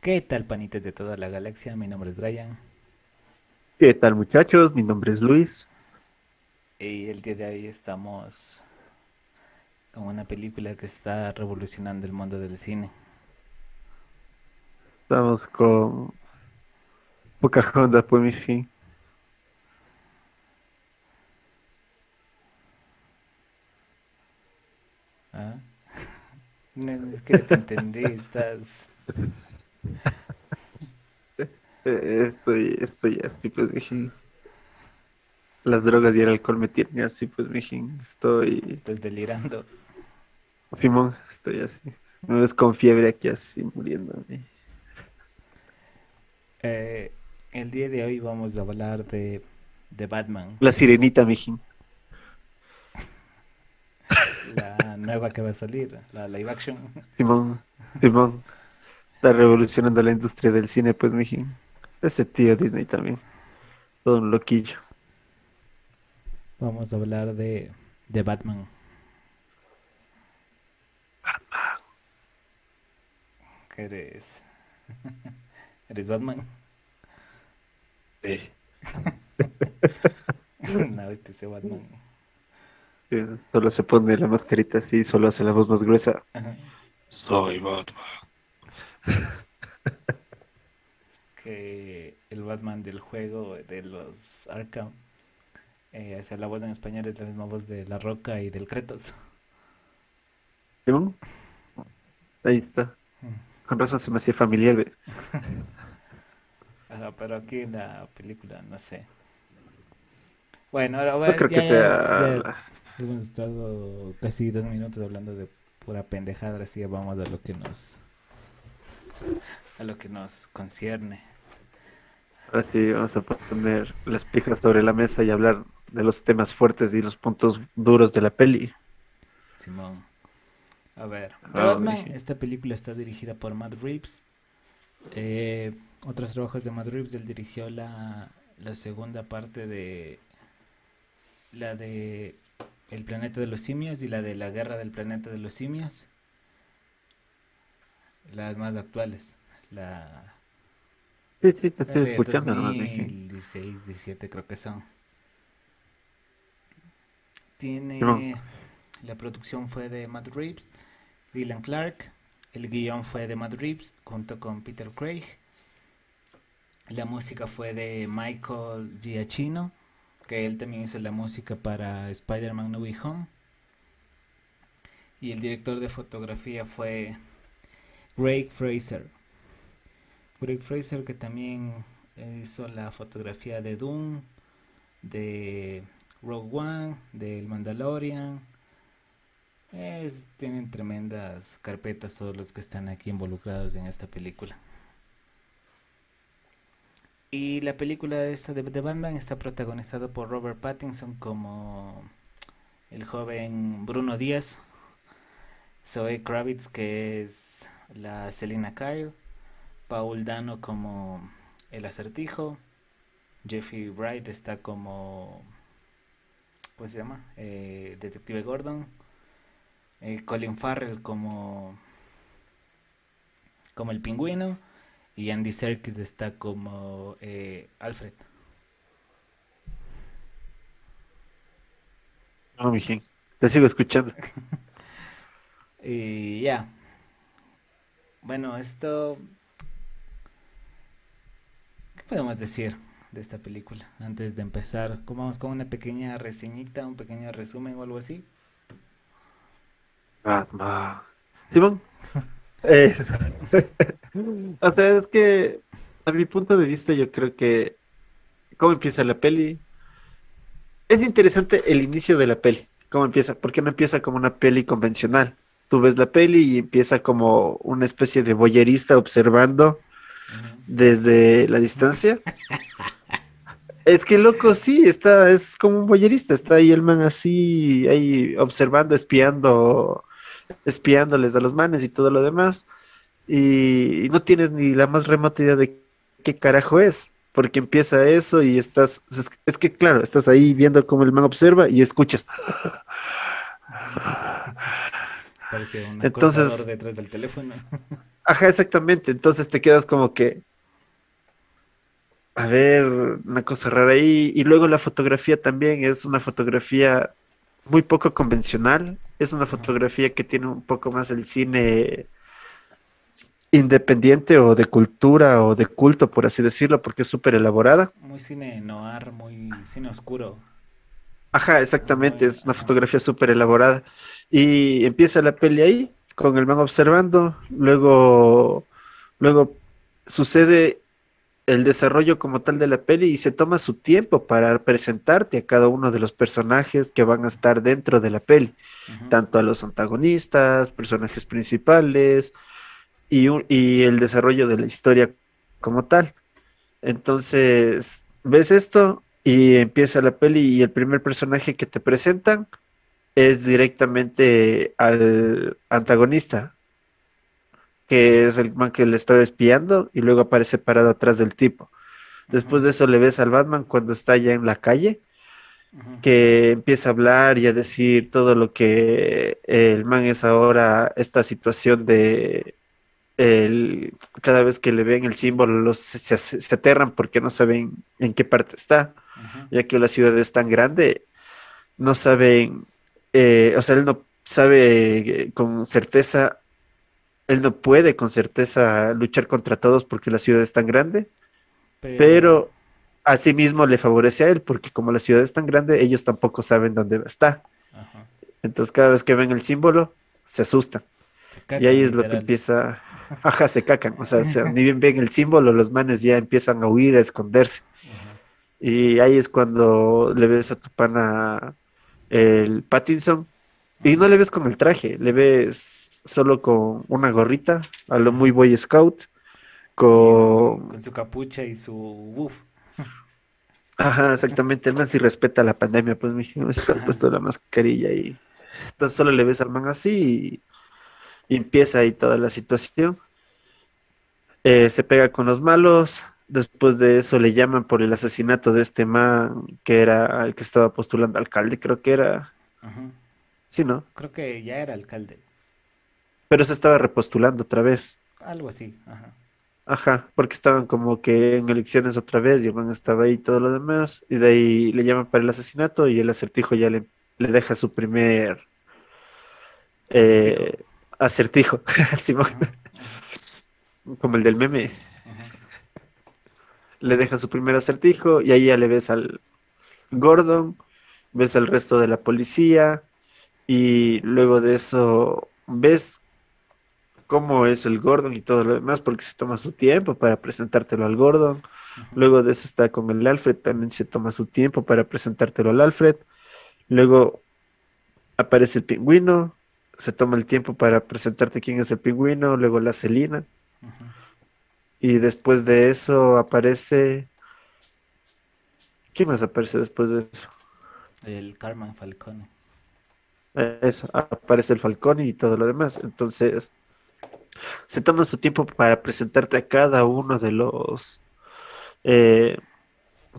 ¿Qué tal, panitas de toda la galaxia? Mi nombre es Brian. ¿Qué tal muchachos? Mi nombre es Luis. Y el día de hoy estamos con una película que está revolucionando el mundo del cine. Estamos con Pocahontas, pues mi fin. ¿Ah? No, es que te entendí, estás... Estoy, estoy así, pues mi Las drogas y el alcohol me tienen así, pues mi Estoy, estás delirando. Simón, estoy así. Me ves con fiebre aquí así, muriéndome. Eh, el día de hoy vamos a hablar de, de Batman, La sirenita, mijín. la nueva que va a salir, la live action. Simón, Simón. Está revolucionando la industria del cine, pues mijín. Ese tío Disney también. Todo un loquillo. Vamos a hablar de, de Batman. ¿Qué eres? ¿Eres Batman? Sí. No, este es Batman. Solo se pone la mascarita así, solo hace la voz más gruesa. Ajá. Soy Batman. Que el Batman del juego de los Arkham, eh, o sea, la voz en español es la misma voz de La Roca y del Kratos. ¿Simón? Ahí está. Con razón se me hacía familiar. Ajá, pero aquí en la película, no sé. Bueno, ahora No bueno, creo ya, que sea. ya hemos estado casi dos minutos hablando de pura pendejada, así que vamos a lo que nos, a lo que nos concierne. Ahora sí, vamos a poner las pijas sobre la mesa y hablar de los temas fuertes y los puntos duros de la peli. Simón. A ver, The Ah, Batman, dije. esta película está dirigida por Matt Reeves. Eh, otros trabajos de Matt Reeves, él dirigió la, la segunda parte de la de El planeta de los simios y la de La guerra del planeta de los simios. Las más actuales. La, Sí, sí, te estoy de escuchando, hermano. dije. 2016, 17 creo que son. Tiene... La producción fue de Matt Reeves, Dylan Clark. El guion fue de Matt Reeves junto con Peter Craig. La música fue de Michael Giacchino, que él también hizo la música para Spider-Man No Way Home. Y el director de fotografía fue Greg Fraser. Greg Fraser que también hizo la fotografía de Doom, de Rogue One, del Mandalorian. Tienen tremendas carpetas todos los que están aquí involucrados en esta película. Y la película esta de, de Batman está protagonizada por Robert Pattinson como el joven Bruno Díaz, Zoe Kravitz que es la Selina Kyle, Paul Dano como el acertijo, Jeffrey Wright está como, ¿cómo se llama? Eh, Detective Gordon, eh, Colin Farrell como, como el pingüino y Andy Serkis está como eh, Alfred. No, mijín. Te sigo escuchando. Y ya, bueno, esto, ¿qué podemos decir de esta película? Antes de empezar, ¿cómo vamos con una pequeña reseñita, un pequeño resumen o algo así? Batman. Simón. O sea, es que a mi punto de vista yo creo que cómo empieza la peli. Es interesante el inicio de la peli. ¿Cómo empieza? Porque no empieza como una peli convencional. Tú ves la peli y empieza como una especie de boyerista observando desde la distancia. Es que loco, sí, está, es como un boyerista, está ahí el man así, ahí observando, espiando, espiándoles a los manes y todo lo demás. Y, y no tienes ni la más remota idea de qué carajo es, porque empieza eso y estás, es, es que claro, estás ahí viendo cómo el man observa y escuchas. Parece un Entonces- detrás del teléfono. Ajá, exactamente. Entonces te quedas como que, a ver, una cosa rara ahí. Y luego la fotografía también es una fotografía muy poco convencional. Es una fotografía que tiene un poco más el cine independiente o de cultura o de culto, por así decirlo, porque es súper elaborada. Muy cine noir, muy cine oscuro. Ajá, exactamente, es una fotografía súper elaborada. Y empieza la peli ahí, con el man observando, luego, luego sucede el desarrollo como tal de la peli y se toma su tiempo para presentarte a cada uno de los personajes que van a estar dentro de la peli, tanto a los antagonistas, personajes principales y, y el desarrollo de la historia como tal. Entonces, ves esto y empieza la peli y el primer personaje que te presentan es directamente al antagonista, que es el man que le estaba espiando y luego aparece parado atrás del tipo. Después de eso le ves al Batman cuando está ya en la calle, que empieza a hablar y a decir todo lo que el man es ahora, esta situación de el, cada vez que le ven el símbolo los, se, se, aterran porque no saben en qué parte está, ya que la ciudad es tan grande, no saben, eh, o sea, él no sabe eh, con certeza, él no puede con certeza luchar contra todos porque la ciudad es tan grande, pero, pero asimismo le favorece a él porque como la ciudad es tan grande, ellos tampoco saben dónde está. Entonces cada vez que ven el símbolo, se asustan. y ahí es lo que empieza Ajá, se cacan. O sea, ni bien ven el símbolo, los manes ya empiezan a huir, a esconderse. Y ahí es cuando le ves a tu pana el Pattinson. Y no le ves con el traje, le ves solo con una gorrita, a lo muy Boy Scout, con... Con su capucha y su buff. Ajá, exactamente. El man sí respeta la pandemia, pues mi está puesto la mascarilla y entonces solo le ves al man así y empieza ahí toda la situación. Eh, se pega con los malos. Después de eso le llaman por el asesinato de este man que era el que estaba postulando alcalde, creo que era. Sí, ¿no? Creo que ya era alcalde. Pero se estaba repostulando otra vez. Algo así, ajá. Ajá, porque estaban como que en elecciones otra vez y el man estaba ahí y todo lo demás. Y de ahí le llaman para el asesinato y el acertijo ya le, le deja su primer eh, acertijo, Simón. Como el del meme. Le deja su primer acertijo y ahí ya le ves al Gordon, ves al resto de la policía y luego de eso ves cómo es el Gordon y todo lo demás porque se toma su tiempo para presentártelo al Gordon. Luego de eso está con el Alfred, también se toma su tiempo para presentártelo al Alfred. Luego aparece el pingüino, se toma el tiempo para presentarte quién es el pingüino, luego la Celina. Y después de eso aparece. ¿Quién más aparece después de eso? El Carmen Falcone. Eso, aparece el Falcone y todo lo demás. Entonces, se toma su tiempo para presentarte a cada uno de los eh,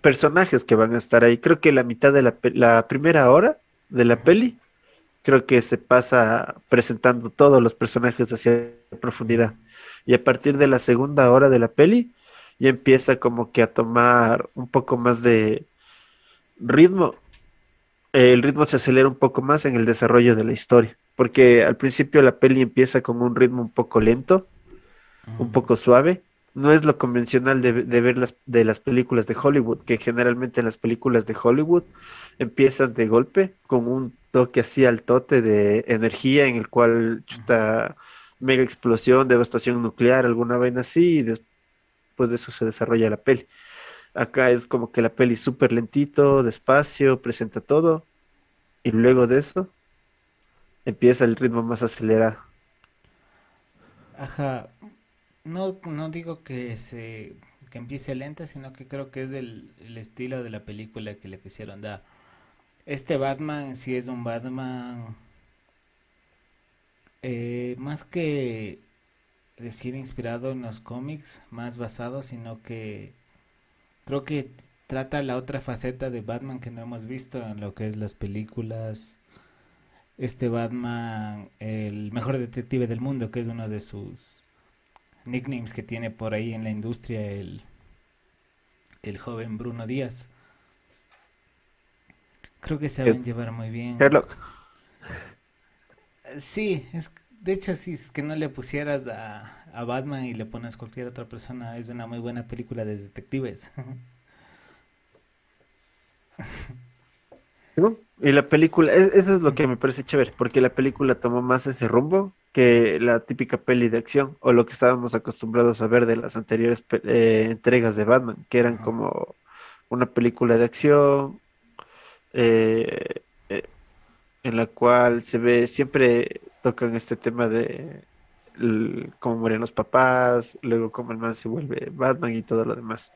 personajes que van a estar ahí. Creo que la mitad de la, la primera hora de la peli creo que se pasa presentando todos los personajes hacia profundidad. Y a partir de la segunda hora de la peli, ya empieza como que a tomar un poco más de ritmo. El ritmo se acelera un poco más en el desarrollo de la historia, porque al principio la peli empieza con un ritmo un poco lento, un poco suave, no es lo convencional de, ver las, de las películas de Hollywood, que generalmente las películas de Hollywood empiezan de golpe con un toque así al tote de energía en el cual chuta mega explosión, devastación nuclear, alguna vaina así, y después de eso se desarrolla la peli. Acá es como que la peli súper lentito, despacio, presenta todo, y luego de eso empieza el ritmo más acelerado. Ajá, no, no digo que se que empiece lenta, sino que creo que es del el estilo de la película que le quisieron dar. Este Batman sí es un Batman eh, más que decir inspirado en los cómics, más basado, sino que creo que trata la otra faceta de Batman que no hemos visto en lo que es las películas. Este Batman, el mejor detective del mundo, que es uno de sus nicknames que tiene por ahí en la industria el, el joven Bruno Díaz. Creo que se van a llevar muy bien. Sí, es, de hecho, si es que no le pusieras a, a Batman y le pones cualquier otra persona, es una muy buena película de detectives. Y la película, e, eso es lo que me parece chévere, porque la película tomó más ese rumbo que la típica peli de acción o lo que estábamos acostumbrados a ver de las anteriores eh, entregas de Batman, que eran como una película de acción eh, eh, en la cual se ve, siempre tocan este tema de cómo mueren los papás, luego cómo el man se vuelve Batman y todo lo demás.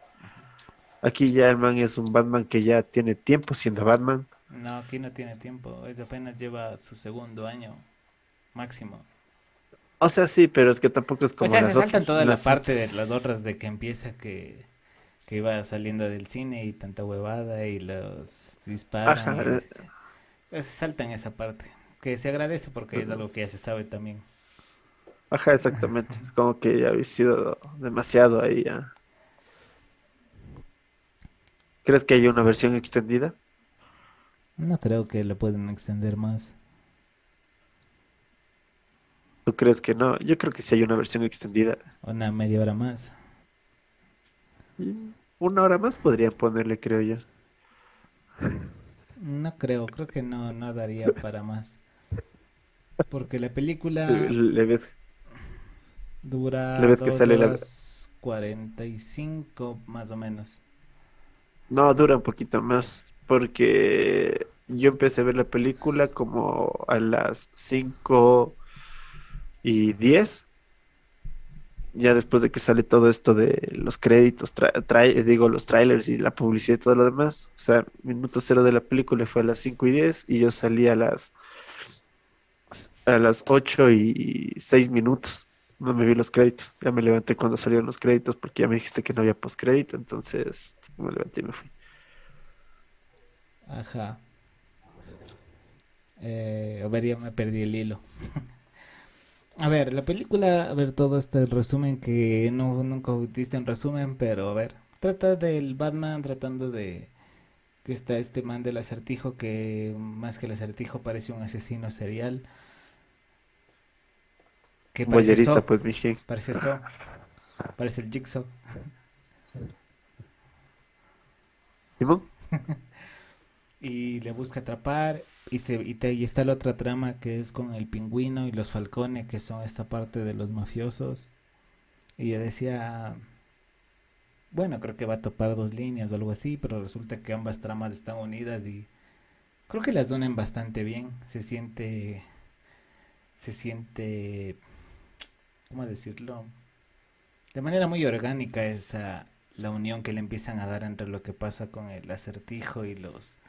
Aquí ya el man es un Batman que ya tiene tiempo siendo Batman no, aquí no tiene tiempo. Es apenas lleva su segundo año máximo. O sea, sí, pero es que tampoco es como. O sea, se saltan toda la parte de las otras de que empieza que, que iba saliendo del cine y tanta huevada y los disparan. Se saltan esa parte. Que se agradece porque es algo que ya se sabe también. Ajá, exactamente. es como que ya habéis sido demasiado ahí ya. ¿Crees que hay una versión extendida? No creo que lo pueden extender más. ¿Tú crees que no? Yo creo que sí hay una versión extendida. Una media hora más. Una hora más podría ponerle, creo yo. No creo, creo que no, no daría para más. Porque la película dura ¿Le ves que sale la... 45 más o menos. No, dura un poquito más porque yo empecé a ver la película como a las 5 y 10. Ya después de que sale todo esto de los créditos, digo, los trailers y la publicidad y todo lo demás. O sea, minuto cero de la película fue a las 5 y 10 y yo salí a las, a las 8 y 6 minutos. No me vi los créditos. Ya me levanté cuando salieron los créditos porque ya me dijiste que no había postcrédito. Entonces me levanté y me fui. Ajá. Eh, a ver, ya me perdí el hilo. a ver, la película, a ver, todo este resumen que no, nunca diste en resumen, pero a ver, trata del Batman tratando de que está este man del acertijo que más que el acertijo parece un asesino serial. Que parece pues, Parece eso. Parece el Jigsaw. y le busca atrapar y se y, está la otra trama que es con el pingüino y los falcones que son esta parte de los mafiosos. Y yo decía bueno creo que va a topar dos líneas o algo así pero resulta que ambas tramas están unidas y creo que las unen bastante bien. Se siente se siente cómo decirlo de manera muy orgánica esa la unión que le empiezan a dar entre lo que pasa con el acertijo y los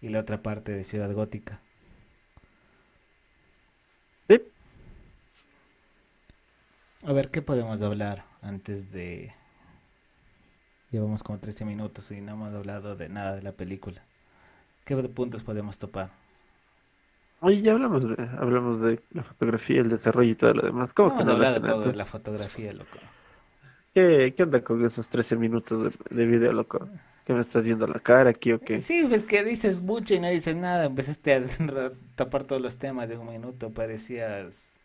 y la otra parte de Ciudad Gótica. Sí. A ver, ¿qué podemos hablar antes de... Llevamos como 13 minutos y no hemos hablado de nada de la película. ¿Qué puntos podemos topar? Oye, ya hablamos de, hablamos de la fotografía, el desarrollo y todo lo demás. ¿Cómo hemos hablado de todo de la fotografía, loco. ¿Qué, ¿Qué onda con esos 13 minutos de, de video, loco? ¿Qué me estás viendo la cara aquí o qué? Sí, pues que dices mucho y no dices nada. Empezaste a tapar todos los temas de un minuto. Parecías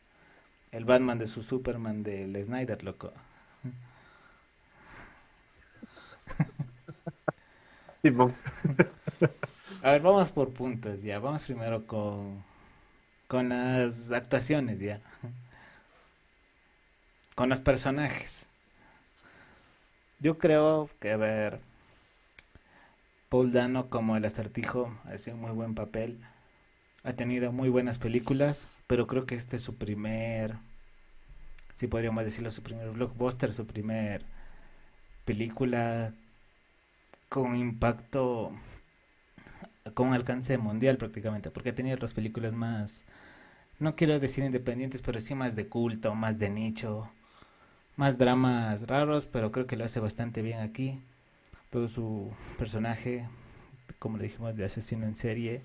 el Batman de su Superman del Snyder, loco. a ver, vamos por puntos ya. Vamos primero con, con las actuaciones ya. Con los personajes. Yo creo que, a ver, Paul Dano como el acertijo ha sido un muy buen papel. Ha tenido muy buenas películas, pero creo que este es su primer, si podríamos decirlo, su primer blockbuster, su primer película con impacto, con alcance mundial prácticamente, porque ha tenido otras películas más, no quiero decir independientes, pero sí más de culto, más de nicho, más dramas raros, pero creo que lo hace bastante bien aquí todo su personaje, como le dijimos, de asesino en serie,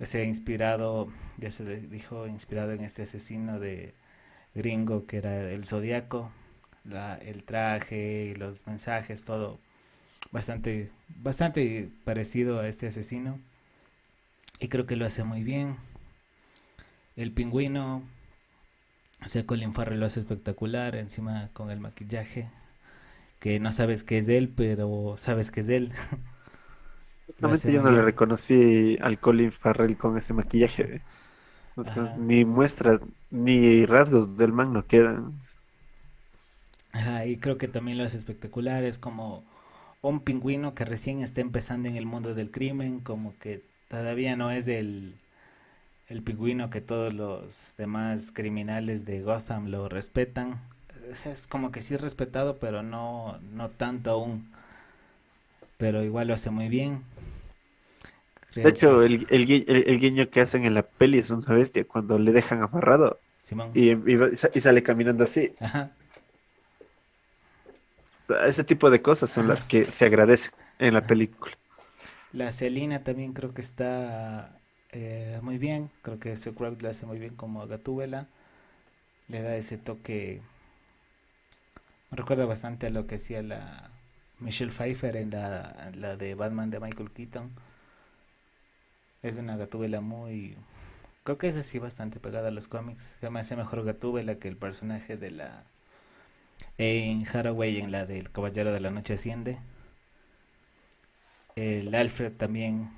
se inspirado, ya se dijo, inspirado en este asesino de gringo que era el Zodíaco, la, el traje, los mensajes, todo bastante, bastante parecido a este asesino. Y creo que lo hace muy bien. El pingüino, o sea, Colin Farrell lo hace espectacular, encima con el maquillaje, que no sabes que es de él, pero sabes que es de él. Realmente yo no le reconocí al Colin Farrell con ese maquillaje. Ni muestras, ni rasgos del man no quedan. Ajá, y creo que también lo hace espectacular. Es como un pingüino que recién está empezando en el mundo del crimen, como que todavía no es el, el pingüino que todos los demás criminales de Gotham lo respetan. Es como que sí es respetado, pero no, no tanto aún. Pero igual lo hace muy bien. de hecho, el, el, guiño que hacen en la peli es una bestia cuando le dejan amarrado. Y, y, sale caminando así. Ajá ese tipo de cosas son las que se agradecen en la película. La Celina también creo que está eh, muy bien. Creo que Sue la hace muy bien como Gatúbela. Le da ese toque. Recuerda bastante a lo que hacía la Michelle Pfeiffer en la, la de Batman de Michael Keaton. Es una Gatúbela muy. Creo que es así bastante pegada a los cómics. Se me hace mejor Gatúbela que el personaje de la en Haraway, en la del Caballero de la Noche Asciende. El Alfred también.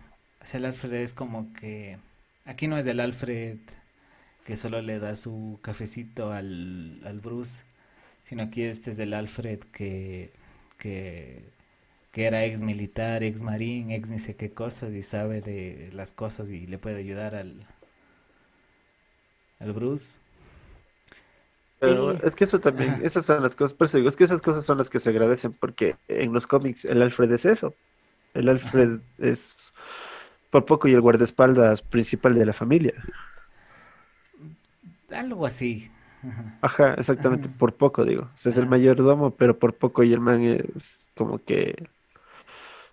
O sea, el Alfred es como que. Aquí no es del Alfred que solo le da su cafecito al, al Bruce, sino aquí este es del Alfred que, que, que era ex militar, ex marín, ex ni sé qué cosas y sabe de las cosas y le puede ayudar al, al Bruce. Pero es que eso también, esas son las cosas, por eso digo, es que esas cosas son las que se agradecen, porque en los cómics el Alfred es eso. El Alfred es por poco y el guardaespaldas principal de la familia. Algo así. Ajá, exactamente, por poco digo. O sea, es el mayordomo, pero por poco y el man es como que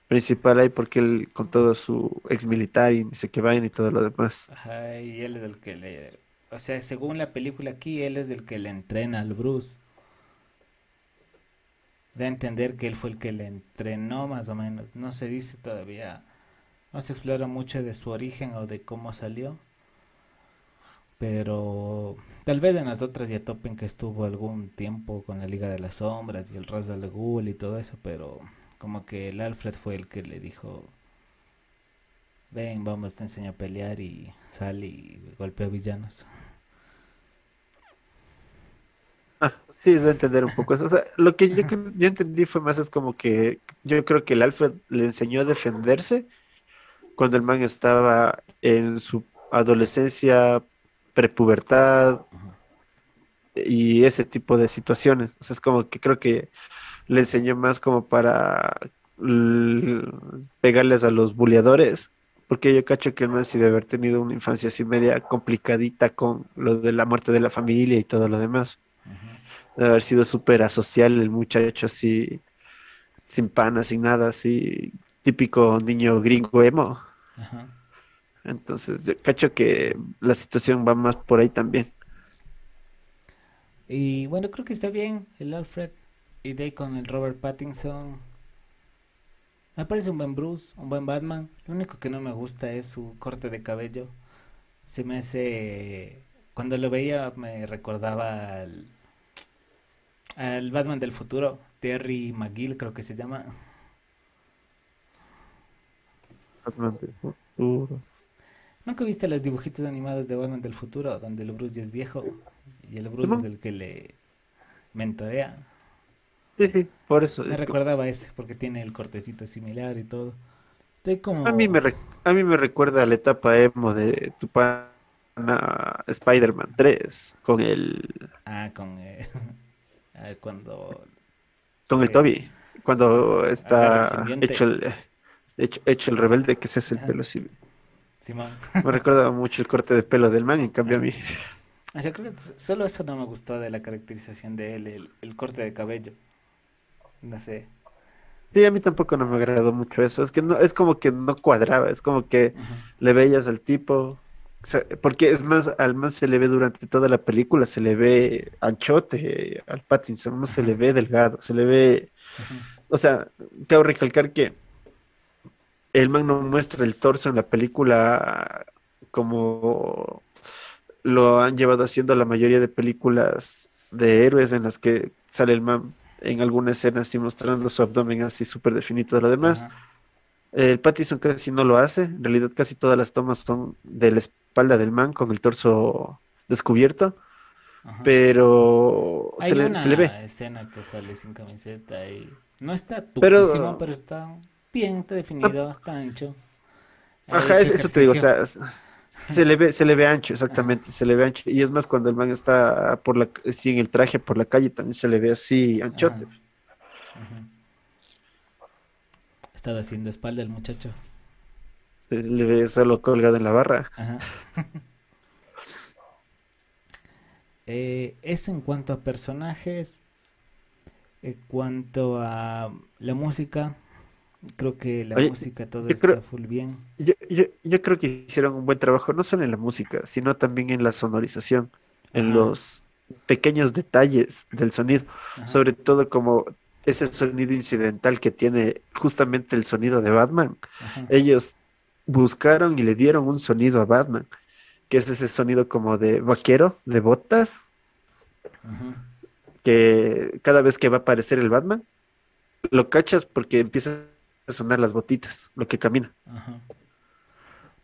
principal ahí porque él con todo su ex militar y dice que vayan y todo lo demás. Ajá, y él es el que le o sea, según la película aquí, él es el que le entrena al Bruce. Da a entender que él fue el que le entrenó más o menos. No se dice todavía, no se explora mucho de su origen o de cómo salió. Pero tal vez en las otras ya topen que estuvo algún tiempo con la Liga de las Sombras y el Ras al Ghul y todo eso, pero como que el Alfred fue el que le dijo, ven, vamos, te enseño a pelear y sale y golpea villanos. Ah, sí, de entender un poco eso. Lo que yo, yo entendí fue más es como que yo creo que el Alfred le enseñó a defenderse cuando el man estaba en su adolescencia, prepubertad y ese tipo de situaciones. O sea, es como que creo que le enseñó más como para pegarles a los buleadores porque yo cacho que no ha sido haber tenido una infancia así media complicadita con lo de la muerte de la familia y todo lo demás. De haber sido súper asocial el muchacho así, sin pana, sin nada, así, típico niño gringo emo. Entonces, yo cacho que la situación va más por ahí también. Y bueno, creo que está bien el Alfred y de con el Robert Pattinson me parece un buen Bruce, un buen Batman. Lo único que no me gusta es su corte de cabello. Se me hace... Cuando lo veía me recordaba al, al Batman del futuro, Terry McGill creo que se llama. Batman del futuro. ¿Nunca viste los dibujitos animados de Batman del futuro donde el Bruce ya es viejo y el Bruce es el que le mentorea? Sí, sí, por eso. Me recordaba ese, porque tiene el cortecito similar y todo. como... A mí me a mí me recuerda la etapa emo de tu pana Spider-Man 3 con el Ah, con eh, cuando con el Toby, cuando está hecho el hecho, el rebelde que se hace el pelo Me recuerda mucho el corte de pelo del man, en cambio a mí. O sea, creo que solo eso no me gustó de la caracterización de él, el corte de cabello. No sé. Sí, a mí tampoco no me agradó mucho eso. Es que no, es como que no cuadraba, es como que le veías al tipo O sea, porque es más, al man se le ve durante toda la película, se le ve anchote al Pattinson, no se le ve delgado, se le ve, o sea, cabe recalcar que el man no muestra el torso en la película como lo han llevado haciendo la mayoría de películas de héroes en las que sale el man en alguna escena así mostrando su abdomen así súper definido todo lo demás. Ajá. El Pattinson casi no lo hace, en realidad casi todas las tomas son de la espalda del man con el torso descubierto, Ajá. pero Hay se le, una se le ve. escena que sale sin camiseta y no está Pero- pero está bien, definido, está ancho. Ajá, eso te digo, o sea, se le ve, se le ve ancho, exactamente, se le ve ancho. Y es más, cuando el man está por la, sí, en el traje por la calle, también se le ve así anchote. Ajá. Estaba haciendo espalda el muchacho. Se le ve solo colgado en la barra. Ajá. Eh, eso en cuanto a personajes. En cuanto a la música, creo que la Oye, música todo está creo- full bien. Yo, yo, yo creo que hicieron un buen trabajo, no solo en la música, sino también en la sonorización, en los pequeños detalles del sonido. Ajá. sobre todo como ese sonido incidental que tiene justamente el sonido de Batman. Ajá. Ellos buscaron y le dieron un sonido a Batman, que es ese sonido como de vaquero, de botas, que cada vez que va a aparecer el Batman, lo cachas porque empiezan a sonar las botitas, lo que camina. Ajá.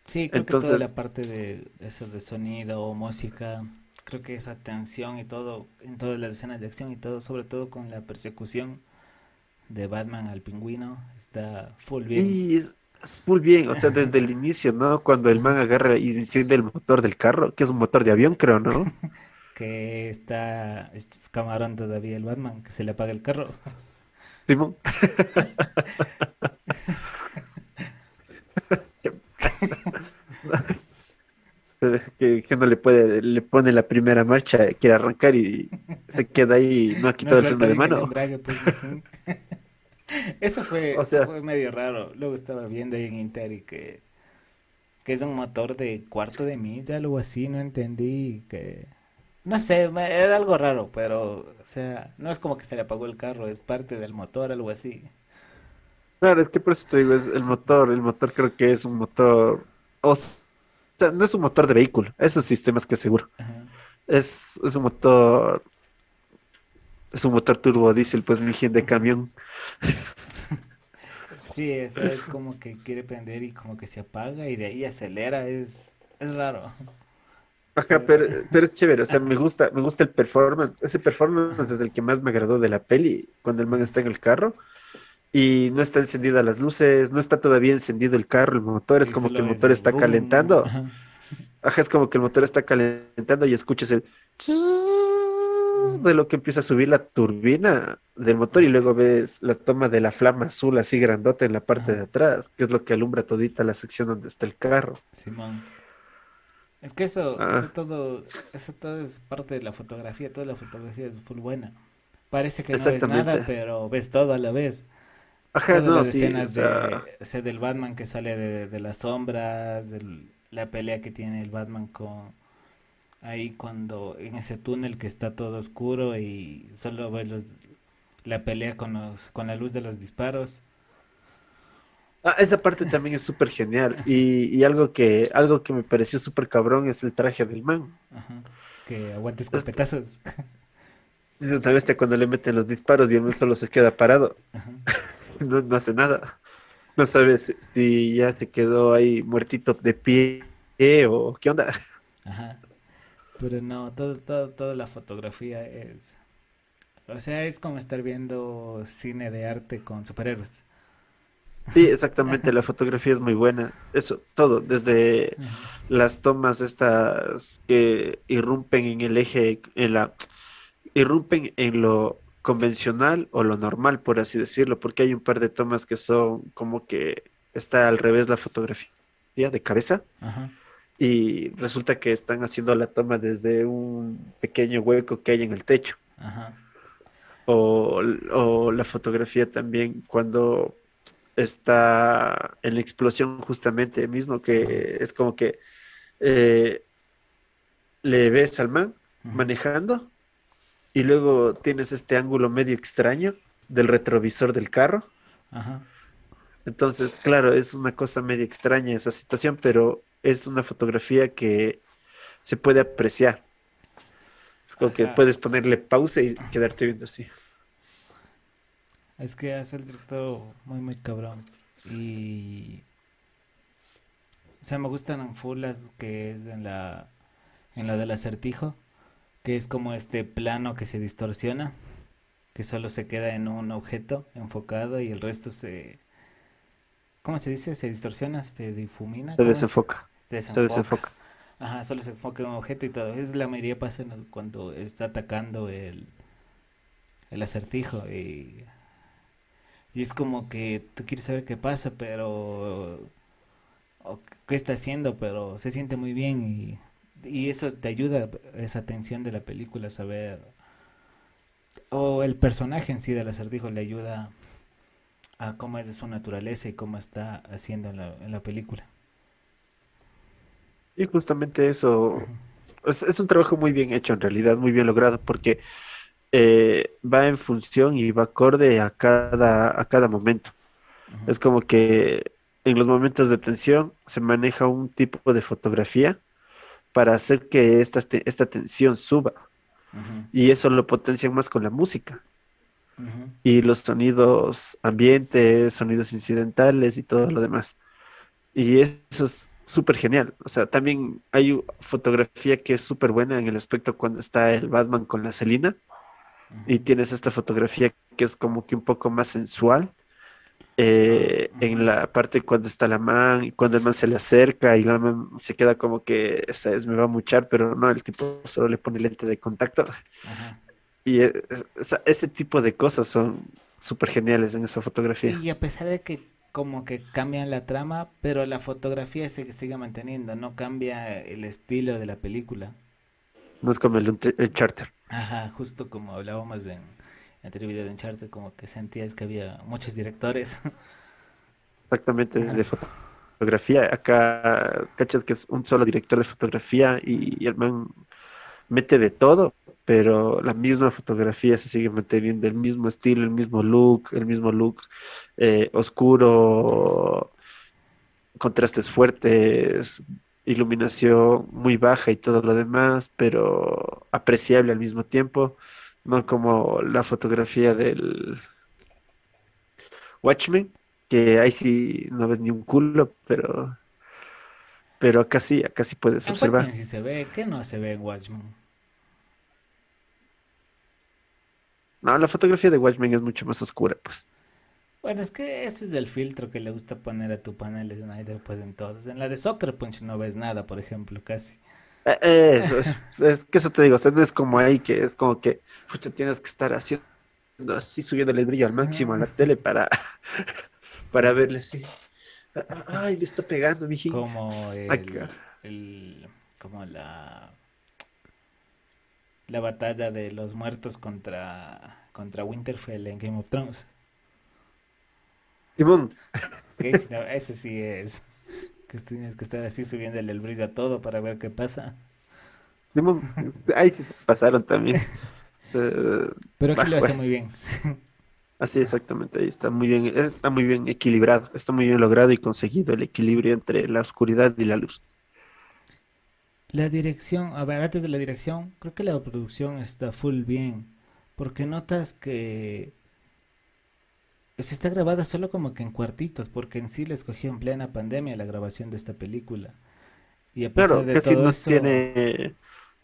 Sí, creo que toda Entonces- la parte de eso de sonido o música, creo que esa tensión y todo, en todas las escenas de acción y todo, sobre todo con la persecución de Batman al pingüino, está full bien. Y muy bien, o sea, desde el inicio, ¿no? Cuando el man agarra y enciende el motor del carro, que es un motor de avión, creo, ¿no? Que está, es camarón todavía el Batman, que se le apaga el carro. Simón. Que, que no le puede, le pone la primera marcha, quiere arrancar y se queda ahí, no ha No quitado el suelta freno de el mano. embrague, pues. Eso fue, O eso sea- fue medio raro. Luego estaba viendo ahí en Interi que, que es un motor de cuarto de milla, algo así, no entendí que... No sé, era algo raro, pero, o sea, no es como que se le apagó el carro, es parte del motor, algo así. Claro, es que por eso te digo, es el motor, el motor creo que es un motor, o sea, no es un motor de vehículo, eso sí estoy más que seguro. Ajá. Es, es un motor, es un motor turbo diésel, pues mi de camión. Sí, o sea, es como que quiere prender y como que se apaga y de ahí acelera, es, es raro. Ajá, pero, pero es chévere, o sea, me gusta, me gusta el performance, ese performance es el que más me agradó de la peli, cuando el man está en el carro y no está encendida las luces, no está todavía encendido el carro, el motor, es como que el motor está calentando, ajá. es como que el motor está calentando y escuchas el de lo que empieza a subir la turbina del motor y luego ves la toma de la flama azul así grandota en la parte de atrás, que es lo que alumbra todita la sección donde está el carro. Simón. Es que eso, Ah. eso todo, eso todo es parte de la fotografía, toda la fotografía es full buena. Parece que no ves nada, pero ves todo a la vez. Ajá, Todas no, las sí, escenas o sea, de, o sea, del Batman que sale de, de las sombras, la pelea que tiene el Batman con ahí cuando en ese túnel que está todo oscuro y solo ves los- la pelea con los, con la luz de los disparos. Ah, esa parte también es súper genial. Y, y algo que, algo que me pareció súper cabrón es el traje del man. Ajá. Que aguante Este- escopetazos. Una vez cuando le meten los disparos y el man solo se queda parado, Ajá. no, no hace nada. No sabes si ya se quedó ahí muertito de pie o qué onda. Ajá. Pero no, todo, todo, toda la fotografía es, o sea, es como estar viendo cine de arte con superhéroes. Sí, exactamente, la fotografía es muy buena. Eso, todo, desde las tomas estas que irrumpen en el eje, en la, irrumpen en lo convencional o lo normal, por así decirlo, porque hay un par de tomas que son como que está al revés la fotografía de cabeza Ajá. y resulta que están haciendo la toma desde un pequeño hueco que hay en el techo. Ajá. O, o la fotografía también cuando está en la explosión justamente mismo, que es como que eh, le ves al man manejando y luego tienes este ángulo medio extraño del retrovisor del carro. Ajá. Entonces, claro, es una cosa medio extraña esa situación, pero es una fotografía que se puede apreciar. Es como que puedes ponerle pausa y quedarte viendo así. Es que hace el director muy, muy cabrón. Y. O sea, me gustan full las que es en la. En lo del acertijo. Que es como este plano que se distorsiona. Que solo se queda en un objeto enfocado y el resto se. ¿Cómo se dice? Se distorsiona, se difumina. Se ¿Cómo es? desenfoca, Se se desenfoca. desenfoca. Ajá, solo se enfoca en un objeto y todo. Es la mayoría pasa cuando está atacando el, el acertijo y, y es como que tú quieres saber qué pasa, pero o qué está haciendo, pero se siente muy bien y, y eso te ayuda, esa tensión de la película, a saber, o el personaje en sí del acertijo le ayuda a cómo es de su naturaleza y cómo está haciendo en la, en la película. Y justamente eso es, es un trabajo muy bien hecho, en realidad, muy bien logrado, porque eh, va en función y va acorde a cada, a cada momento. Es como que en los momentos de tensión se maneja un tipo de fotografía para hacer que esta, esta tensión suba. Y eso lo potencian más con la música y los sonidos ambientes, sonidos incidentales y todo lo demás. Y eso es súper genial. O sea, también hay fotografía que es súper buena en el aspecto cuando está el Batman con la Selina y tienes esta fotografía que es como que un poco más sensual. eh, en la parte cuando está la man y cuando el man se le acerca y la man se queda como que esa es me va a muchar, pero no, el tipo solo le pone lente de contacto ajá. y es- es- ese tipo de cosas son súper geniales en esa fotografía. Y a pesar de que como que cambian la trama, pero la fotografía se sigue manteniendo, no cambia el estilo de la película. No es como el, el Charter. Ajá, justo como hablábamos en el anterior video de Uncharted, como que sentías que había muchos directores. Exactamente, de fotografía. Acá, cachas que es un solo director de fotografía y, y el man mete de todo, pero la misma fotografía se sigue manteniendo, el mismo estilo, el mismo look, el mismo look eh, oscuro, contrastes fuertes, iluminación muy baja y todo lo demás, pero apreciable al mismo tiempo, no como la fotografía del Watchmen, que ahí sí no ves ni un culo, pero, pero acá sí, acá sí puedes En observar. Watchmen sí se ve, ¿qué no se ve en Watchmen? No, la fotografía de Watchmen es mucho más oscura, pues. Bueno, es que ese es el filtro que le gusta poner a tu panel de Snyder, pues en todos. En la de Soccer Punch no ves nada, por ejemplo, casi. Eh, eh, Eso, es, es que eso te digo, o sea, no es como ahí que es como que pucha, tienes que estar haciendo así, subiéndole el brillo al máximo a la tele para, para verle así. Ah, Ay, le está pegando, mijín. Como el, el, como la, la batalla de los muertos contra, contra Winterfell en Game of Thrones. Simón, ese, no- ese sí es, que tienes que estar así subiéndole el brillo a todo para ver qué pasa. Simón, ahí pasaron también. Eh, Pero aquí bah, lo hace bueno. muy bien. Así exactamente, ahí está muy bien, está muy bien equilibrado, está muy bien logrado y conseguido el equilibrio entre la oscuridad y la luz. La dirección, a ver, antes de la dirección, creo que la producción está full bien, porque notas que se está grabada solo como que en cuartitos, porque en sí la escogió en plena pandemia la grabación de esta película. Y a pesar Claro, de casi todo no eso, tiene,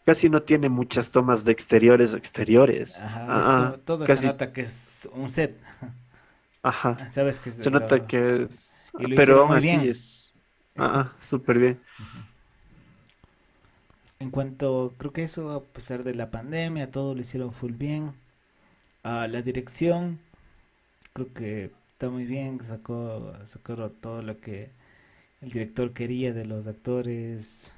casi no tiene muchas tomas de exteriores o exteriores. ajá, es Ah, como- todo se nota que es un set, ajá, sabes que es se nota grabado. que es, pero aún así bien. es, ah, súper bien. En cuanto, creo que eso, a pesar de la pandemia, todo lo hicieron full bien. Ah, la dirección, creo que está muy bien, sacó, sacó todo lo que el director quería de los actores.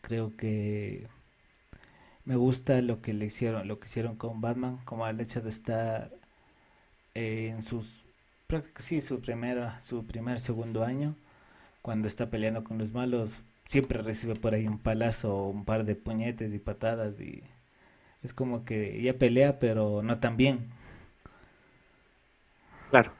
Creo que me gusta lo que le hicieron, lo que hicieron con Batman, como el hecho de estar en sus, sí, su primera, su primer, segundo año cuando está peleando con los malos, siempre recibe por ahí un palazo, un par de puñetes y patadas y es como que ya pelea, pero no tan bien. Claro.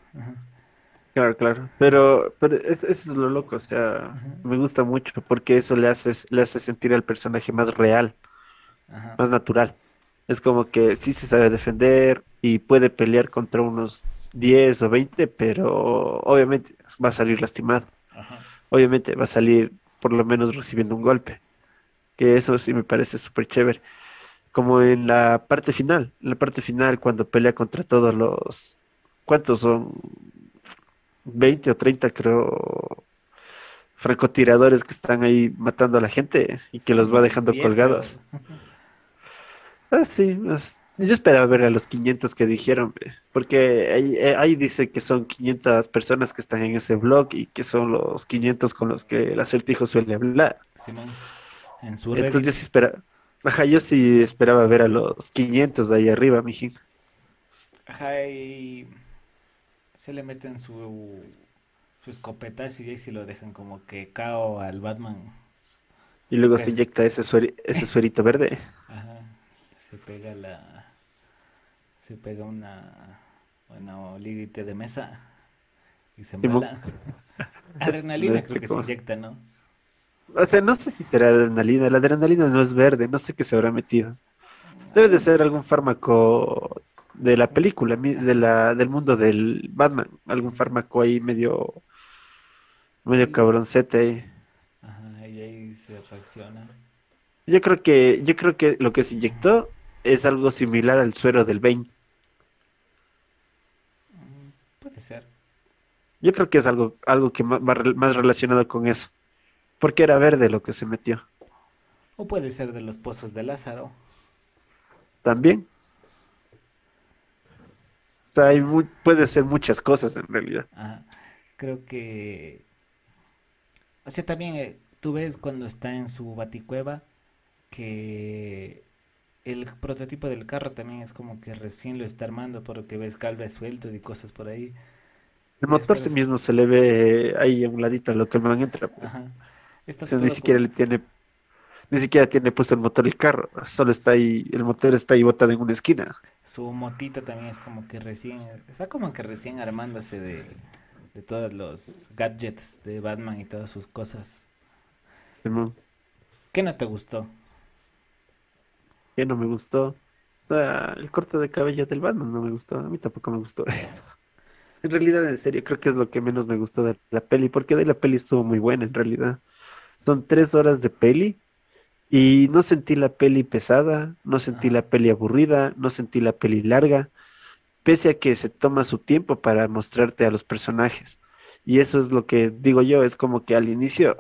Claro, claro. Pero, pero es, es lo loco, o sea, me gusta mucho porque eso le hace, le hace sentir al personaje más real, más natural. Es como que sí se sabe defender y puede pelear contra unos 10 o 20, pero obviamente va a salir lastimado. Obviamente va a salir por lo menos recibiendo un golpe. Que eso sí me parece súper chévere. Como en la parte final, en la parte final cuando pelea contra todos los... ¿Cuántos son? 20 o 30 creo francotiradores que están ahí matando a la gente y que los va dejando colgados. Ah, sí, yo esperaba ver a los 500 que dijeron, porque eh, ahí, dice que son 500 personas que están en ese blog y que son los 500 con los que el acertijo suele hablar. En su Entonces yo sí esperaba, ajá, yo sí esperaba ver a los 500 de ahí arriba, mijín. Ajá, y se le meten su, su escopetazo y sí lo dejan como que cao al Batman. Y luego se inyecta ese, ese suerito verde. Ajá se pega la se pega una bueno límite de mesa y se embala. Adrenalina creo que se inyecta no o sea no sé si será adrenalina la adrenalina no es verde no sé qué se habrá metido. Debe de ser algún fármaco de la película de la del mundo del Batman algún fármaco ahí medio medio cabroncete Ajá, y ahí se reacciona yo creo que yo creo que lo que se inyectó es algo similar al suero del Bane. Puede ser. Yo creo que es algo, algo que va más relacionado con eso. Porque era verde lo que se metió. O puede ser de los pozos de Lázaro. También. O sea, hay puede ser muchas cosas en realidad. Creo que... O sea, también eh, tú ves cuando está en su baticueva que el prototipo del carro también es como que recién lo está armando porque ves calves sueltos y cosas por ahí. El motor sí mismo se le ve ahí a un ladito a lo que el man entra. Pues. ni siquiera le tiene, ni siquiera tiene puesto el motor el carro, solo está ahí, el motor está ahí botado en una esquina. Su motito también es como que recién, está como que recién armándose de, de todos los gadgets de Batman y todas sus cosas. ¿Qué no te gustó? que no me gustó. O sea, el corte de cabello del Batman no me gustó. A mí tampoco me gustó eso. En realidad, en serio, creo que es lo que menos me gustó de la peli, porque de la peli estuvo muy buena, en realidad. Son tres horas de peli y no sentí la peli pesada, no sentí la peli aburrida, no sentí la peli larga, pese a que se toma su tiempo para mostrarte a los personajes. Y eso es lo que digo yo, es como que al inicio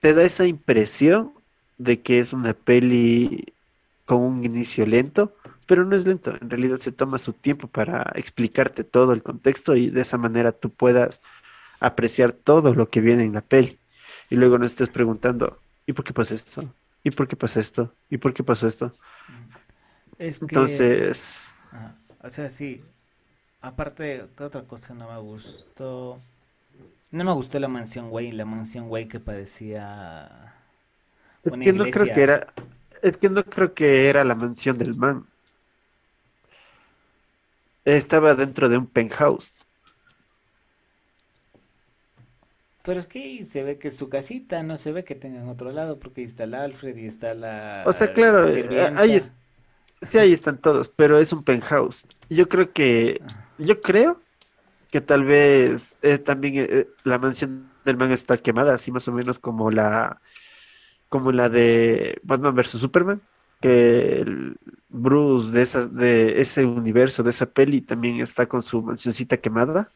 te da esa impresión de que es una peli con un inicio lento, pero no es lento, en realidad se toma su tiempo para explicarte todo el contexto y de esa manera tú puedas apreciar todo lo que viene en la peli. Y luego no estés preguntando, ¿y por qué pasa esto? ¿Y por qué pasa esto? ¿Y por qué pasó esto? Entonces... o sea, sí. Aparte, ¿qué otra cosa no me gustó? No me gustó la mansión Wayne, la mansión Wayne que parecía es que no creo que era, es que no creo que era la mansión del man. Estaba dentro de un penthouse. Pero es que se ve que su casita, no se ve que tenga en otro lado, porque ahí está el Alfred y está la. O sea, claro, eh, ahí sí, ahí están todos, pero es un penthouse. Yo creo que, yo creo que tal vez eh, también eh, la mansión del man está quemada, así más o menos como la como la de Batman vs. Superman, que el Bruce de, esa, de ese universo, de esa peli, también está con su mansioncita quemada.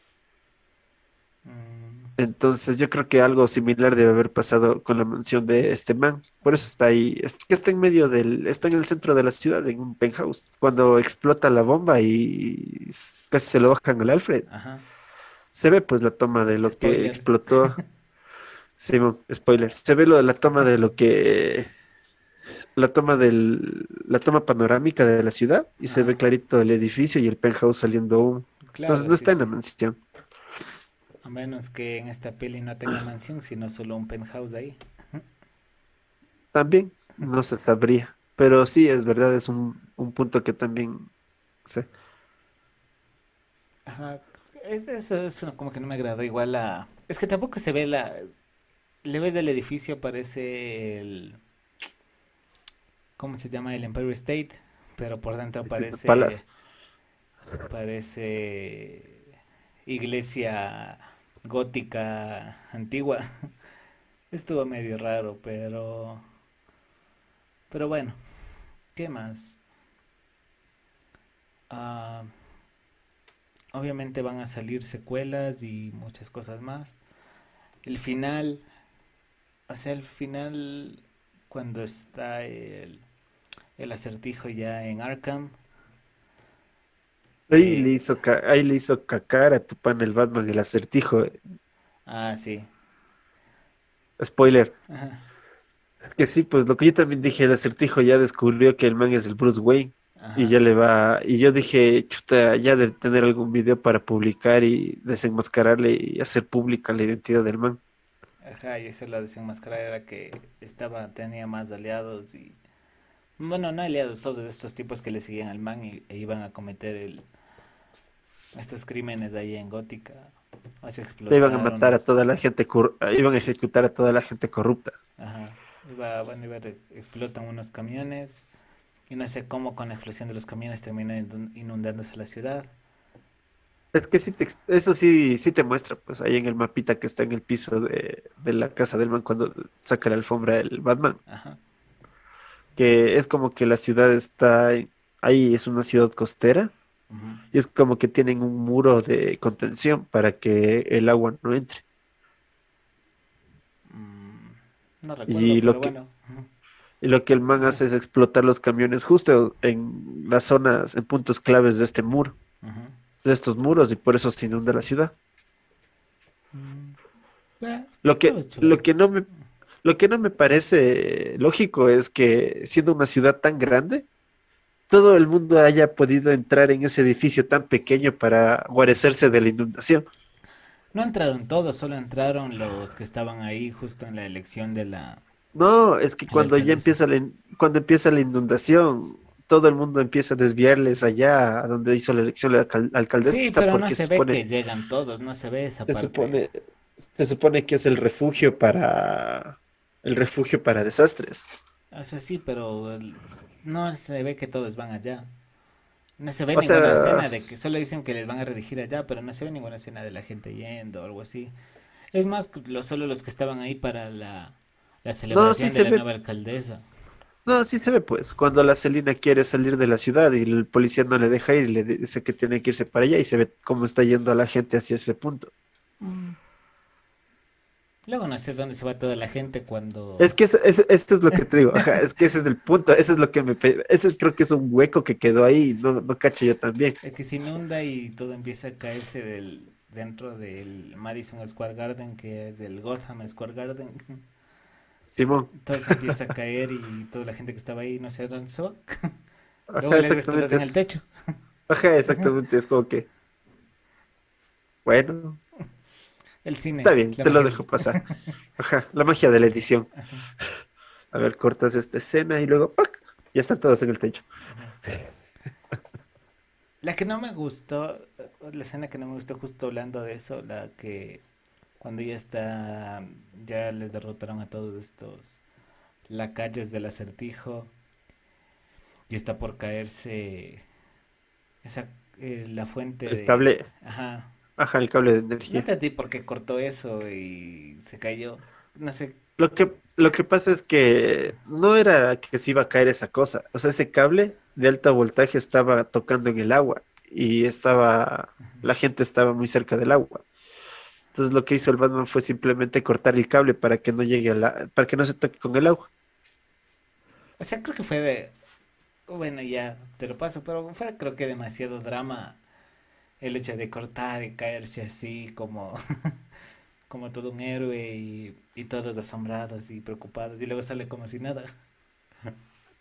Entonces yo creo que algo similar debe haber pasado con la mansión de este man. Por eso está ahí, está en medio del, está en el centro de la ciudad, en un penthouse. Cuando explota la bomba y casi se lo bajan al Alfred. Se ve pues la toma de lo que explotó. Sí, spoiler. Se ve lo de la toma de lo que. La toma del. La toma panorámica de la ciudad y se ve clarito el edificio y el penthouse saliendo Entonces no está en la mansión. A menos que en esta peli no tenga mansión, sino solo un penthouse ahí. También, no se sabría. Pero sí, es verdad, es un, un punto que también sé. Ajá. Es, eso, eso como que no me agradó. Igual la... Es que tampoco se ve la... Le ves del edificio, parece el... ¿Cómo se llama? El Empire State. Pero por dentro parece... Palace. Parece... Iglesia gótica antigua. Estuvo medio raro, pero... Pero bueno, ¿qué más? Ah, obviamente van a salir secuelas y muchas cosas más. El final, o sea, el final cuando está el, el acertijo ya en Arkham. Ahí le eh, hizo, ahí le hizo cacar a tu pan el Batman el acertijo. ah, sí. Spoiler. Ajá, Que sí, pues lo que yo también dije, el acertijo ya descubrió que el man es el Bruce Wayne. Y ya le va, y yo dije, chuta, ya debe tener algún video para publicar y desenmascararle y hacer pública la identidad del man. ajá, y eso la desenmascarar era que estaba, tenía más aliados y... Bueno, no aliados, todos estos tipos que le seguían al man y, e iban a cometer el, estos crímenes de ahí en Gótica. O se Le iban a matar a toda la gente, cor- iban a ejecutar a toda la gente corrupta. Ajá. Iba, bueno, iba, explotan unos camiones y no sé cómo con la explosión de los camiones termina inun- inundándose la ciudad. Es que sí te eso sí, sí te muestra, pues ahí en el mapita que está en el piso de, de la casa del man cuando saca la alfombra el Batman, Ajá. Que es como que la ciudad está, ahí es una ciudad costera y es como que tienen un muro de contención para que el agua no entre. Mm, no recuerdo, Y pero lo que, bueno. y lo que el man hace es explotar los camiones justo en las zonas, en puntos claves de este muro, de estos muros, y por eso se inunda la ciudad. Mm, eh, Lo que, es lo que no me, lo que no me parece lógico es que siendo una ciudad tan grande, todo el mundo haya podido entrar en ese edificio tan pequeño para guarecerse de la inundación. No entraron todos, solo entraron los que estaban ahí justo en la elección de la, No, es que cuando ya alcaldesa. empieza la, cuando empieza la inundación, todo el mundo empieza a desviarles allá a donde hizo la elección la alcal- Sí, alcaldesa pero no se se ve que llegan todos, no se ve esa se parte. supone, se supone que es el refugio para, el refugio para desastres. O sea, sí, pero no se ve que todos van allá. No se ve O ninguna sea, escena de que solo dicen que les van a redirigir allá, pero no se ve ninguna escena de la gente yendo o algo así. Es más, que lo, solo los que estaban ahí para la, la no, sí celebración de se la ve, nueva alcaldesa. no, sí se ve pues, cuando la Celina quiere salir de la ciudad y el policía no le deja ir y le dice que tiene que irse para allá y se ve cómo está yendo a la gente hacia ese punto. Mm. Luego no sé dónde se va toda la gente Es cuando... que eso, es lo que te digo, ajá, es que ese es el punto, ese es lo que me, ese es- creo que es un hueco que quedó ahí, no, no cacho yo también. Es que se inunda y todo empieza a caerse del, dentro del Madison Square Garden, que es del Gotham Square Garden. Simón, Todo se empieza a caer y toda la gente que estaba ahí no sé dónde se va. Luego ajá, les ves en el es, techo. ajá, exactamente, es como que, bueno, El está bien, se lo dejo pasar. Ajá, la magia de la edición. A ver, cortas esta escena y luego, ¡pac! Ya están todos en el techo. La que no me gustó, la escena que no me gustó justo hablando de eso, la que cuando ya está, ya les derrotaron a todos estos lacayos del acertijo y está por caerse esa, eh, la fuente El de, cable, ajá, ajá, el cable de no energía. entendí por qué cortó eso y se cayó, no sé, Lo que, lo que pasa es que no era que se iba a caer esa cosa. O sea, ese cable de alto voltaje estaba tocando en el agua y estaba, la gente estaba muy cerca del agua. Entonces lo que hizo el Batman fue simplemente cortar el cable para que no llegue a la, para que no se toque con el agua. o sea, creo que fue de, bueno, ya te lo paso, pero fue creo que demasiado drama el hecho de cortar y caerse así como, como todo un héroe y, y todos asombrados y preocupados y luego sale como si nada.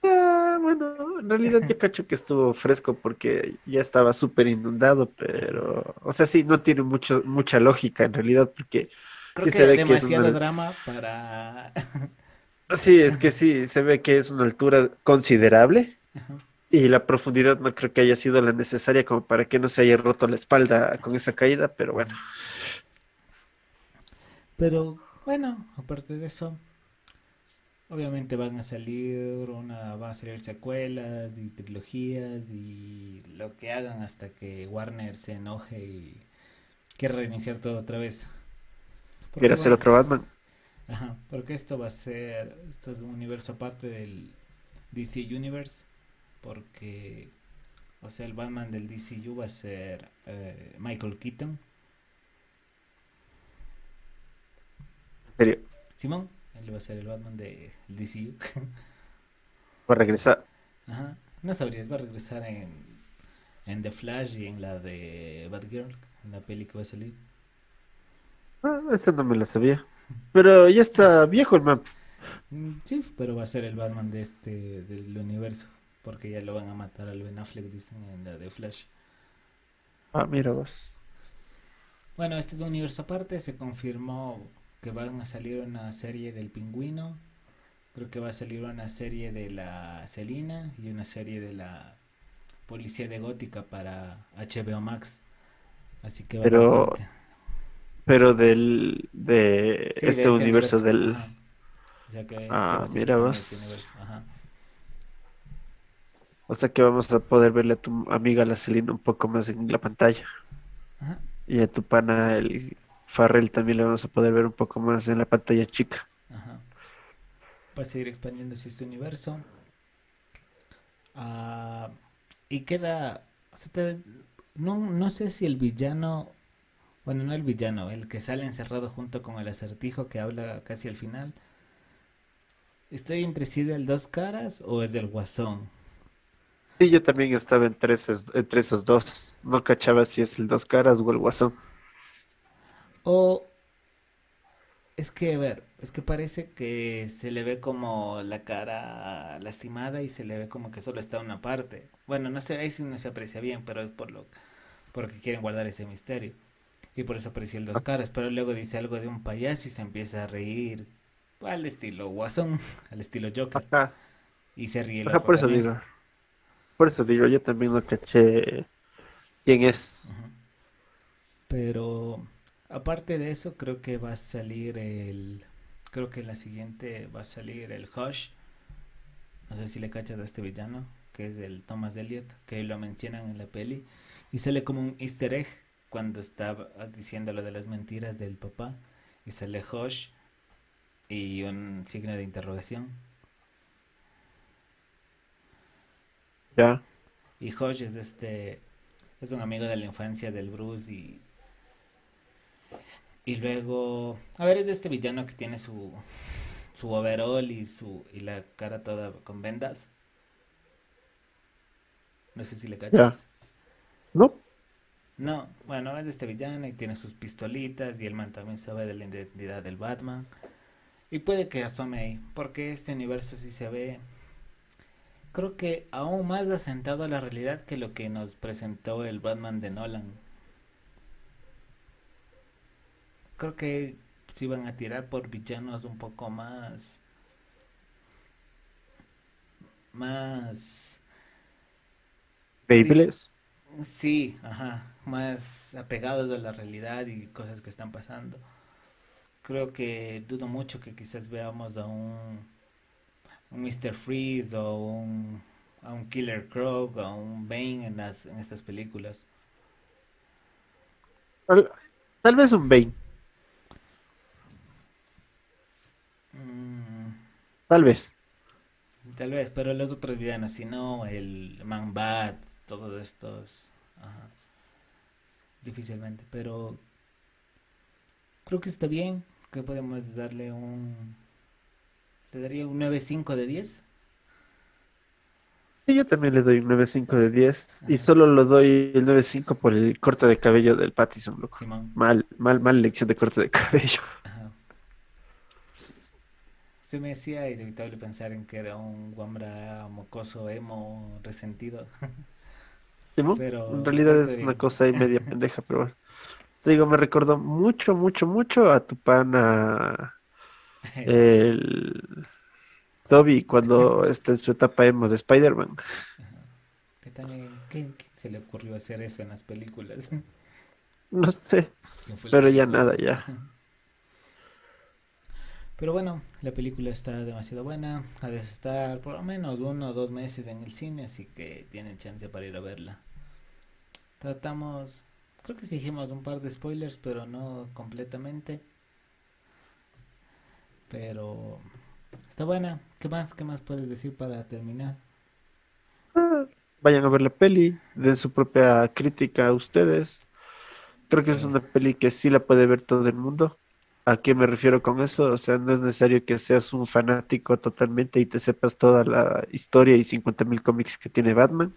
Ah, bueno, en realidad yo cacho que estuvo fresco porque ya estaba súper inundado, pero, o sea, sí, no tiene mucho, mucha lógica en realidad porque Creo sí que se ve que es demasiado una, drama para... sí, es que sí, se ve que es una altura considerable Ajá. Y la profundidad no creo que haya sido la necesaria como para que no se haya roto la espalda con esa caída, pero bueno, Pero bueno, aparte de eso, obviamente van a salir una, van a salir secuelas y trilogías y lo que hagan hasta que Warner se enoje y quiera reiniciar todo otra vez. Quiere hacer bueno, otro Batman. ajá, porque esto va a ser, esto es un universo aparte del DC Universe, porque, o sea, el Batman del DCU va a ser eh, Michael Keaton, En serio, Simón, él va a ser el Batman del DCU. va a regresar. Ajá. No sabrías, va a regresar en, en The Flash y en la de Batgirl, en la peli que va a salir. Ah, esa no me la sabía. Pero ya está viejo el man. Mm, Sí, pero va a ser el Batman de este, del universo, porque ya lo van a matar al Ben Affleck, dicen en la de Flash. Ah, mira vos. Bueno, este es un universo aparte, se confirmó que van a salir una serie del Pingüino, creo que va a salir una serie de la Celina y una serie de la Policía de Gótica para HBO Max, así que va a Pero, conte- pero del, de Sí, de este este universo universo, del... ajá. O sea que se Ah, va a mira vos. este universo, ajá. O sea que vamos a poder verle a tu amiga la Celina un poco más en la pantalla. Ajá. Y a tu pana, el Farrell, también le vamos a poder ver un poco más en la pantalla chica. Ajá. Va a seguir expandiéndose este universo. Ah, y queda. o sea, te- no, no sé si el villano. Bueno, no el villano, el que sale encerrado junto con el acertijo que habla casi al final. ¿Estoy entre sí del dos caras o es del guasón? Sí, yo también estaba entre esos, entre esos dos. No cachaba si es el dos caras o el guasón. O es que, a ver, es que parece que se le ve como la cara lastimada y se le ve como que solo está una parte. Bueno, no sé, ahí sí no se aprecia bien, pero es por lo porque quieren guardar ese misterio. Y por eso aprecia el dos caras, pero luego dice algo de un payaso y se empieza a reír al estilo Guasón, al estilo Joker, Ajá, y se ríe el ajá, por eso digo. Por eso digo, yo también no caché quién es. Pero aparte de eso, creo que va a salir el. Creo que la siguiente va a salir el Hush. No sé si le cachas a este villano, que es el Thomas Elliot, que lo mencionan en la peli. Y sale como un easter egg cuando está diciendo lo de las mentiras del papá. Y sale Hush y un signo de interrogación. Ya. Y Hush es este. Es un amigo de la infancia del Bruce y Y luego, a ver, es de este villano que tiene su, su overall y su y la cara toda con vendas. No sé si le cachas. ¿No? No, bueno, es de este villano y tiene sus pistolitas y el man también sabe de la identidad del Batman. Y puede que asome ahí, porque este universo sí se ve, creo que aún más asentado a la realidad que lo que nos presentó el Batman de Nolan. Creo que sí van a tirar por villanos un poco más, más, Babyles. sí, ajá, más apegados a la realidad y cosas que están pasando. Creo que dudo mucho que quizás veamos a un, un Mr. Freeze o un, a un Killer Croc o un Bane en las en estas películas. Tal, tal vez un Bane. Mm, Tal vez. tal vez, pero los otros villanos, si no, el Man Bat, todos estos, ajá, difícilmente, pero creo que está bien, que podemos darle un, le daría un 9.5 de 10. Sí, yo también le doy un 9.5 de 10. Y Ajá. solo lo doy el 9.5 por el corte de cabello del Pattison, loco. Simón. Mal, mal, mal elección de corte de cabello. Ajá. Se me hacía inevitable pensar en que era un guambra mocoso, emo, resentido. ¿Emo? Pero En realidad es una cosa ahí media pendeja, pero bueno. Te digo, me recordó mucho, mucho, mucho a tu pana, el Toby, cuando está en su etapa emo de Spider-Man. ¿quién, quién se le ocurrió hacer eso en las películas? No sé, ¿Quién fue el pero ya nada, ya. Pero bueno, la película está demasiado buena. Ha de estar por lo menos uno o dos meses en el cine, así que tienen chance para ir a verla. Tratamos, creo que sí dijimos un par de spoilers, pero no completamente. Pero está buena. ¿Qué más? ¿Qué más puedes decir para terminar? Ah, Vayan a ver la peli, den su propia crítica a ustedes. Creo que es una peli que sí la puede ver todo el mundo. ¿A qué me refiero con eso? O sea, no es necesario que seas un fanático totalmente y te sepas toda la historia y 50.000 cómics que tiene Batman.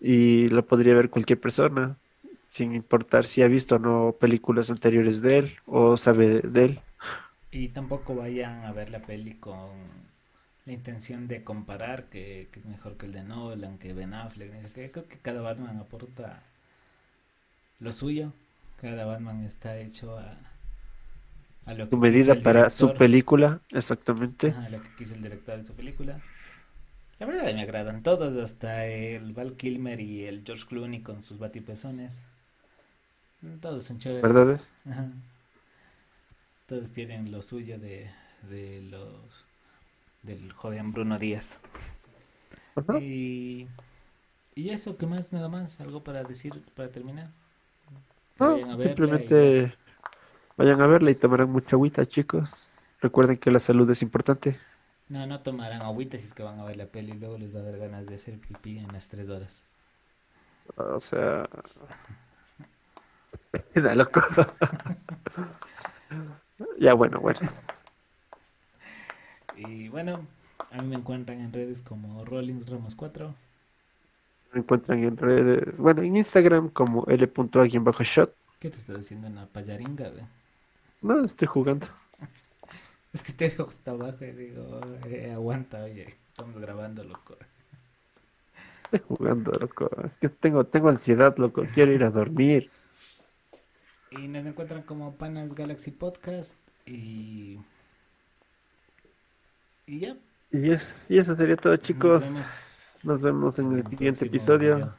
Y lo podría ver cualquier persona, sin importar si ha visto o no películas anteriores de él o sabe de él. Y tampoco vayan a ver la peli con la intención de comparar que, que es mejor que el de Nolan, que Ben Affleck. Creo que cada Batman aporta lo suyo. Cada Batman está hecho a, a lo Su que quiso medida para su película, exactamente. Ajá, lo que quiso el director de su película. La verdad me agradan todos, hasta el Val Kilmer y el George Clooney con sus batipezones. Todos son chéveres. ¿Verdad? es? Ajá. Todos tienen lo suyo de, de los del joven Bruno Díaz. Ajá. Y, y eso, ¿qué más? Nada más, algo para decir para terminar. Que No, vayan a y- simplemente vayan a verla y tomarán mucha agüita, chicos. Recuerden que la salud es importante. No, no tomarán agüita si es que van a ver la peli y luego les va a dar ganas de hacer pipí en las tres horas. O sea, da loco. Ya, bueno, bueno. Y bueno, a mí me encuentran en redes como Rollins Ramos 4. Me encuentran en redes, bueno, en Instagram como bajo shot ¿Qué te estás haciendo una payaringa? ve? No, estoy jugando. Es que te veo hasta abajo y digo, eh, aguanta, oye, estamos grabando, loco. Estoy jugando, loco. Es que tengo, tengo ansiedad, loco. Quiero ir a dormir. Y nos encuentran como Panas Galaxy Podcast y... Y ya. Y, es, y eso sería todo, chicos. Nos vemos Nos vemos en el siguiente episodio. video.